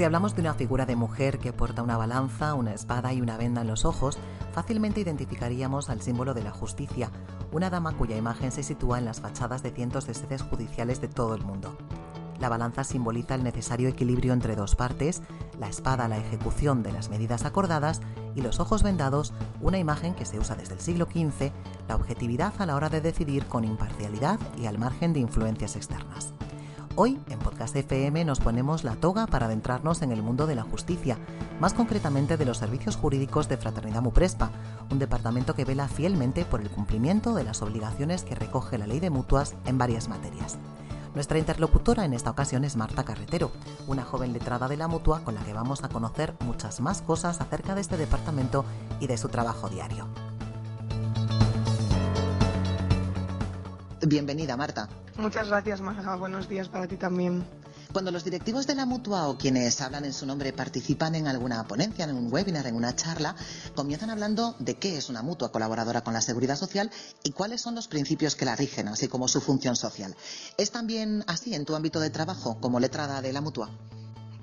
Si hablamos de una figura de mujer que porta una balanza, una espada y una venda en los ojos, fácilmente identificaríamos al símbolo de la justicia, una dama cuya imagen se sitúa en las fachadas de cientos de sedes judiciales de todo el mundo. La balanza simboliza el necesario equilibrio entre dos partes, la espada la ejecución de las medidas acordadas y los ojos vendados, una imagen que se usa desde el siglo XV, la objetividad a la hora de decidir con imparcialidad y al margen de influencias externas. Hoy, en Podcast FM, nos ponemos la toga para adentrarnos en el mundo de la justicia, más concretamente de los servicios jurídicos de Fraternidad Muprespa, un departamento que vela fielmente por el cumplimiento de las obligaciones que recoge la ley de mutuas en varias materias. Nuestra interlocutora en esta ocasión es Marta Carretero, una joven letrada de la mutua con la que vamos a conocer muchas más cosas acerca de este departamento y de su trabajo diario. Bienvenida, Marta. Muchas gracias, Marta. Buenos días para ti también. Cuando los directivos de la mutua o quienes hablan en su nombre participan en alguna ponencia, en un webinar, en una charla, comienzan hablando de qué es una mutua colaboradora con la seguridad social y cuáles son los principios que la rigen, así como su función social. ¿Es también así en tu ámbito de trabajo como letrada de la mutua?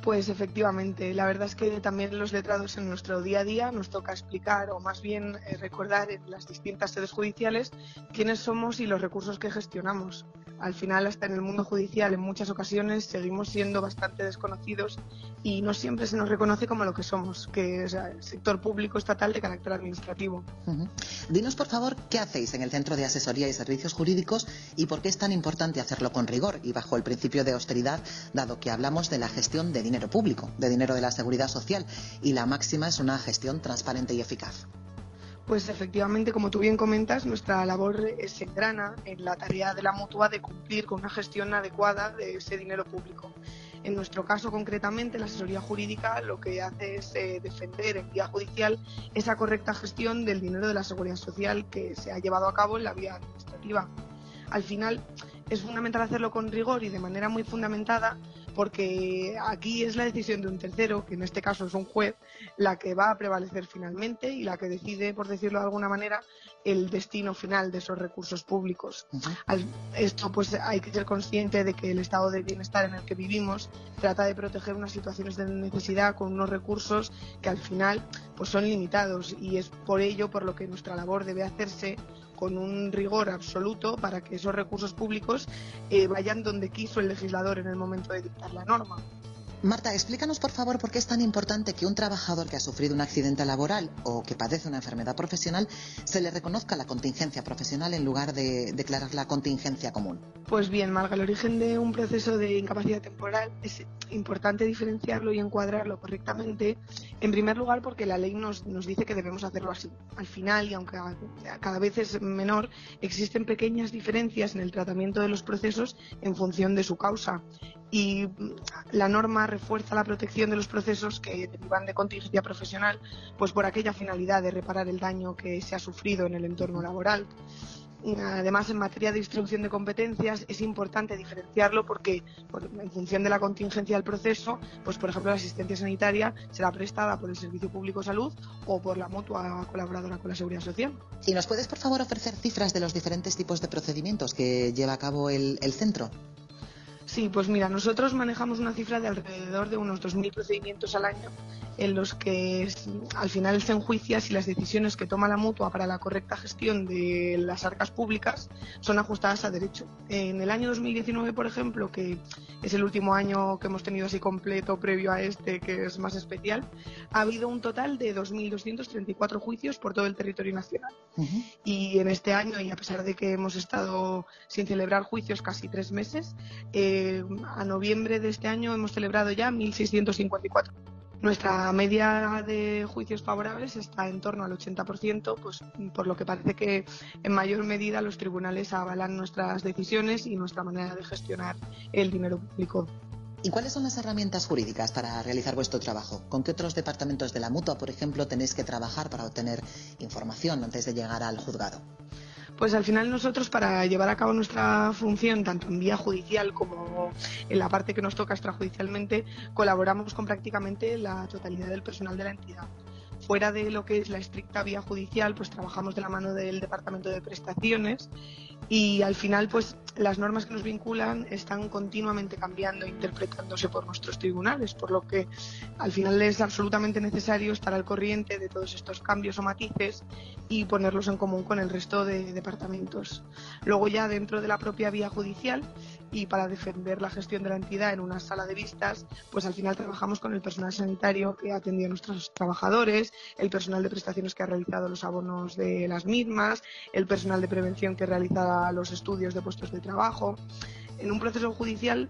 Pues efectivamente, la verdad es que también los letrados en nuestro día a día nos toca explicar o más bien eh, recordar en las distintas sedes judiciales quiénes somos y los recursos que gestionamos. Al final, hasta en el mundo judicial, en muchas ocasiones seguimos siendo bastante desconocidos y no siempre se nos reconoce como lo que somos, que es el sector público estatal de carácter administrativo. Dinos, por favor, qué hacéis en el Centro de Asesoría y Servicios Jurídicos y por qué es tan importante hacerlo con rigor y bajo el principio de austeridad, dado que hablamos de la gestión de dinero público, de dinero de la seguridad social, y la máxima es una gestión transparente y eficaz. Pues efectivamente, como tú bien comentas, nuestra labor se engrana en la tarea de la mutua de cumplir con una gestión adecuada de ese dinero público. En nuestro caso, concretamente, la asesoría jurídica lo que hace es eh, defender en vía judicial esa correcta gestión del dinero de la seguridad social que se ha llevado a cabo en la vía administrativa. Al final, es fundamental hacerlo con rigor y de manera muy fundamentada porque aquí es la decisión de un tercero, que en este caso es un juez, la que va a prevalecer finalmente y la que decide, por decirlo de alguna manera, el destino final de esos recursos públicos. esto pues hay que ser consciente de que el estado de bienestar en el que vivimos trata de proteger unas situaciones de necesidad con unos recursos que al final pues son limitados y es por ello por lo que nuestra labor debe hacerse con un rigor absoluto para que esos recursos públicos eh, vayan donde quiso el legislador en el momento de dictar la norma. Marta, explícanos por favor por qué es tan importante que un trabajador que ha sufrido un accidente laboral o que padece una enfermedad profesional se le reconozca la contingencia profesional en lugar de declarar la contingencia común. Pues bien, Marga, el origen de un proceso de incapacidad temporal es importante diferenciarlo y encuadrarlo correctamente. En primer lugar, porque la ley nos, nos dice que debemos hacerlo así. Al final, y aunque cada vez es menor, existen pequeñas diferencias en el tratamiento de los procesos en función de su causa y la norma refuerza la protección de los procesos que derivan de contingencia profesional, pues por aquella finalidad de reparar el daño que se ha sufrido en el entorno laboral. Además, en materia de distribución de competencias es importante diferenciarlo porque, en función de la contingencia del proceso, pues por ejemplo la asistencia sanitaria será prestada por el Servicio Público de Salud o por la mutua colaboradora con la Seguridad Social. ¿Y nos puedes, por favor, ofrecer cifras de los diferentes tipos de procedimientos que lleva a cabo el centro? Sí, pues mira, nosotros manejamos una cifra de alrededor de unos 2.000 procedimientos al año en los que al final se enjuicia si las decisiones que toma la mutua para la correcta gestión de las arcas públicas son ajustadas a derecho. En el año 2019, por ejemplo, que es el último año que hemos tenido así completo previo a este, que es más especial, ha habido un total de 2.234 juicios por todo el territorio nacional. Y en este año, y a pesar de que hemos estado sin celebrar juicios casi tres meses, eh, a noviembre de este año hemos celebrado ya 1.654. Nuestra media de juicios favorables está en torno al 80%, pues por lo que parece que en mayor medida los tribunales avalan nuestras decisiones y nuestra manera de gestionar el dinero público. ¿Y cuáles son las herramientas jurídicas para realizar vuestro trabajo? ¿Con qué otros departamentos de la mutua, por ejemplo, tenéis que trabajar para obtener información antes de llegar al juzgado? Pues al final nosotros para llevar a cabo nuestra función, tanto en vía judicial como en la parte que nos toca extrajudicialmente, colaboramos con prácticamente la totalidad del personal de la entidad. Fuera de lo que es la estricta vía judicial, pues trabajamos de la mano del Departamento de Prestaciones y al final pues las normas que nos vinculan están continuamente cambiando e interpretándose por nuestros tribunales, por lo que al final es absolutamente necesario estar al corriente de todos estos cambios o matices y ponerlos en común con el resto de departamentos. Luego ya dentro de la propia vía judicial y para defender la gestión de la entidad en una sala de vistas, pues al final trabajamos con el personal sanitario que ha atendido a nuestros trabajadores, el personal de prestaciones que ha realizado los abonos de las mismas, el personal de prevención que realiza los estudios de puestos de trabajo. En un proceso judicial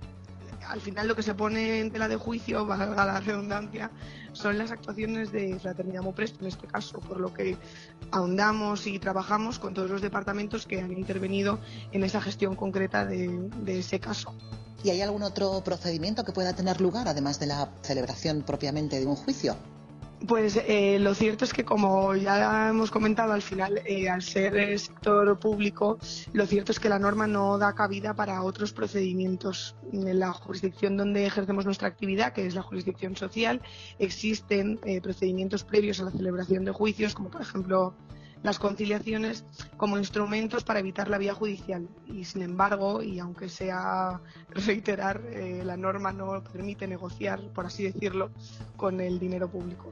al final lo que se pone en tela de juicio, valga la redundancia, son las actuaciones de Fraternidad Mopresto en este caso, por lo que ahondamos y trabajamos con todos los departamentos que han intervenido en esa gestión concreta de, de ese caso. ¿Y hay algún otro procedimiento que pueda tener lugar, además de la celebración propiamente de un juicio? Pues eh, lo cierto es que, como ya hemos comentado, al final, eh, al ser sector público, lo cierto es que la norma no da cabida para otros procedimientos. En la jurisdicción donde ejercemos nuestra actividad, que es la jurisdicción social, existen eh, procedimientos previos a la celebración de juicios, como por ejemplo las conciliaciones como instrumentos para evitar la vía judicial. Y sin embargo, y aunque sea reiterar, la norma no permite negociar, por así decirlo, con el dinero público.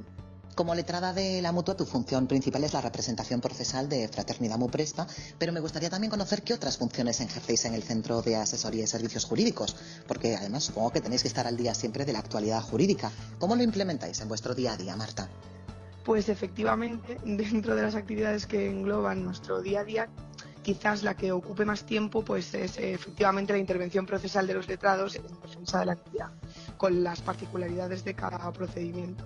Como letrada de la mutua, tu función principal es la representación procesal de Fraternidad Muprespa, pero me gustaría también conocer qué otras funciones ejercéis en el Centro de Asesoría y Servicios Jurídicos, porque además supongo que tenéis que estar al día siempre de la actualidad jurídica. ¿Cómo lo implementáis en vuestro día a día, Marta? Pues efectivamente, dentro de las actividades que engloban nuestro día a día, quizás la que ocupe más tiempo pues es efectivamente la intervención procesal de los letrados en defensa de la actividad, con las particularidades de cada procedimiento.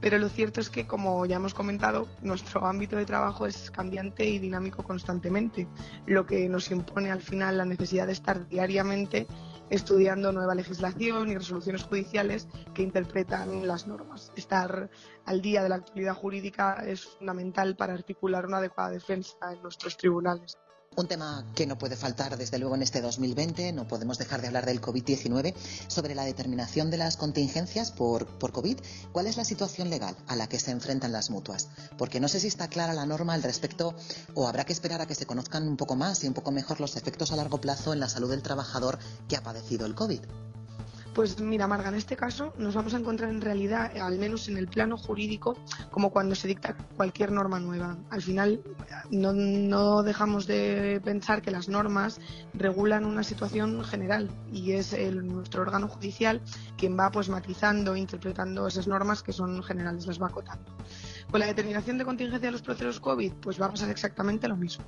Pero lo cierto es que, como ya hemos comentado, nuestro ámbito de trabajo es cambiante y dinámico constantemente, lo que nos impone al final la necesidad de estar diariamente estudiando nueva legislación y resoluciones judiciales que interpretan las normas. Estar al día de la actualidad jurídica es fundamental para articular una adecuada defensa en nuestros tribunales. Un tema que no puede faltar desde luego en este 2020, no podemos dejar de hablar del COVID-19, sobre la determinación de las contingencias por, por COVID. ¿Cuál es la situación legal a la que se enfrentan las mutuas? Porque no sé si está clara la norma al respecto o habrá que esperar a que se conozcan un poco más y un poco mejor los efectos a largo plazo en la salud del trabajador que ha padecido el COVID. Pues mira, Marga, en este caso nos vamos a encontrar en realidad, al menos en el plano jurídico, como cuando se dicta cualquier norma nueva. Al final no, dejamos de pensar que las normas regulan una situación general y es el, nuestro órgano judicial quien va pues matizando, e interpretando esas normas que son generales, las va acotando. Con la determinación de contingencia de los procesos COVID, pues va a pasar exactamente lo mismo.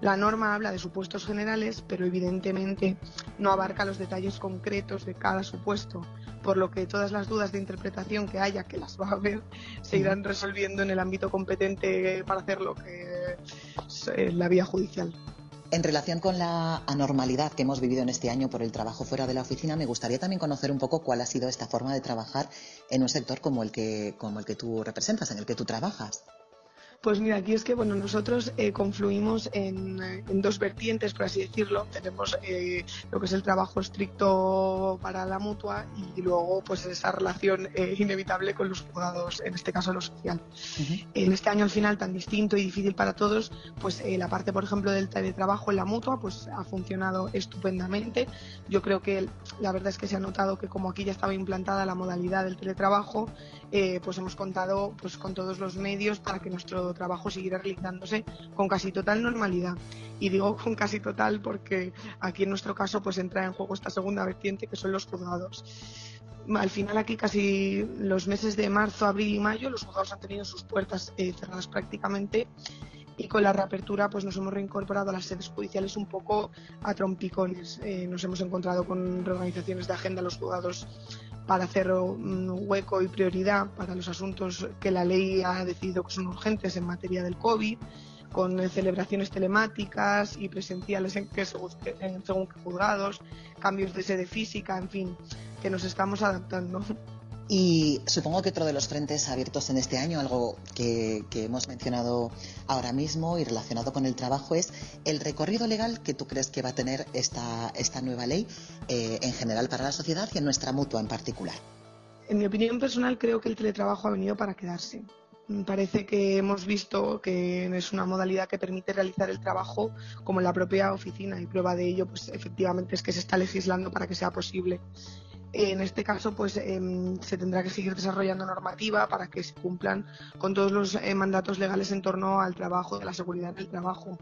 La norma habla de supuestos generales, pero evidentemente no abarca los detalles concretos de cada supuesto, por lo que todas las dudas de interpretación que haya, que las va a haber, se irán resolviendo en el ámbito competente para hacerlo, que es eh, la vía judicial. En relación con la anormalidad que hemos vivido en este año por el trabajo fuera de la oficina, me gustaría también conocer un poco cuál ha sido esta forma de trabajar en un sector como el que, como el que tú representas, en el que tú trabajas. Pues mira, aquí es que bueno, nosotros eh, confluimos en, dos vertientes, por así decirlo. Tenemos eh, lo que es el trabajo estricto para la mutua y luego pues esa relación eh, inevitable con los juzgados, en este caso lo social. En este año al final tan distinto y difícil para todos, pues la parte, por ejemplo, del teletrabajo en la mutua pues ha funcionado estupendamente. Yo creo que la verdad es que se ha notado que como aquí ya estaba implantada la modalidad del teletrabajo, pues hemos contado pues con todos los medios para que nuestro trabajo seguirá realizándose con casi total normalidad. Y digo con casi total porque aquí en nuestro caso pues entra en juego esta segunda vertiente que son los juzgados. Al final aquí casi los meses de marzo, abril y mayo los juzgados han tenido sus puertas eh, cerradas prácticamente y con la reapertura pues nos hemos reincorporado a las sedes judiciales un poco a trompicones. Eh, nos hemos encontrado con reorganizaciones de agenda los juzgados para hacer hueco y prioridad para los asuntos que la ley ha decidido que son urgentes en materia del COVID, con celebraciones telemáticas y presenciales en, que, según juzgados, cambios de sede física, en fin, que nos estamos adaptando. Y supongo que otro de los frentes abiertos en este año, algo que, hemos mencionado ahora mismo y relacionado con el trabajo, es el recorrido legal que tú crees que va a tener esta, esta nueva ley eh, en general para la sociedad y en nuestra mutua en particular. En mi opinión personal, creo que el teletrabajo ha venido para quedarse. Parece que hemos visto que es una modalidad que permite realizar el trabajo como en la propia oficina y prueba de ello, pues efectivamente es que se está legislando para que sea posible. En este caso, pues em, se tendrá que seguir desarrollando normativa para que se cumplan con todos los eh, mandatos legales en torno al trabajo, de la seguridad del trabajo.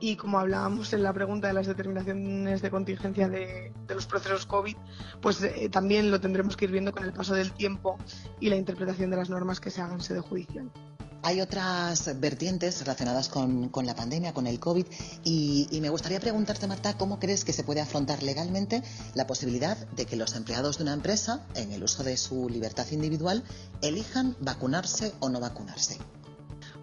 Y como hablábamos en la pregunta de las determinaciones de contingencia de, los procesos COVID, pues eh, también lo tendremos que ir viendo con el paso del tiempo y la interpretación de las normas que se hagan en sede judicial. Hay otras vertientes relacionadas con, la pandemia, con el COVID, y, me gustaría preguntarte, Marta, ¿cómo crees que se puede afrontar legalmente la posibilidad de que los empleados de una empresa, en el uso de su libertad individual, elijan vacunarse o no vacunarse?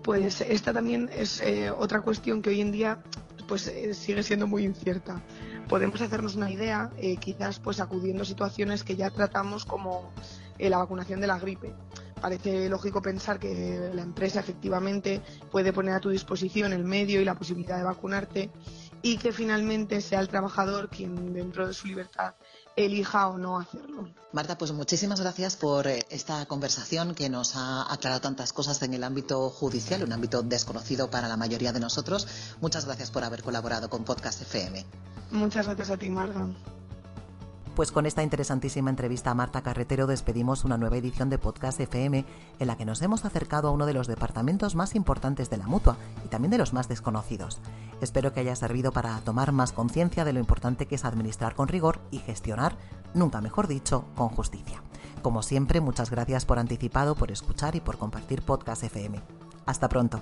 Pues esta también es eh, otra cuestión que hoy en día pues eh, sigue siendo muy incierta. Podemos hacernos una idea, eh, quizás pues acudiendo a situaciones que ya tratamos como la vacunación de la gripe parece lógico pensar que la empresa efectivamente puede poner a tu disposición el medio y la posibilidad de vacunarte y que finalmente sea el trabajador quien dentro de su libertad elija o no hacerlo. Marta, pues muchísimas gracias por eh, esta conversación que nos ha aclarado tantas cosas en el ámbito judicial, un ámbito desconocido para la mayoría de nosotros. Muchas gracias por haber colaborado con Podcast FM. Muchas gracias a ti, Marga. Pues con esta interesantísima entrevista a Marta Carretero despedimos una nueva edición de Podcast FM en la que nos hemos acercado a uno de los departamentos más importantes de la mutua y también de los más desconocidos. Espero que haya servido para tomar más conciencia de lo importante que es administrar con rigor y gestionar, nunca mejor dicho, con justicia. Como siempre, muchas gracias por anticipado, por escuchar y por compartir Podcast FM. Hasta pronto.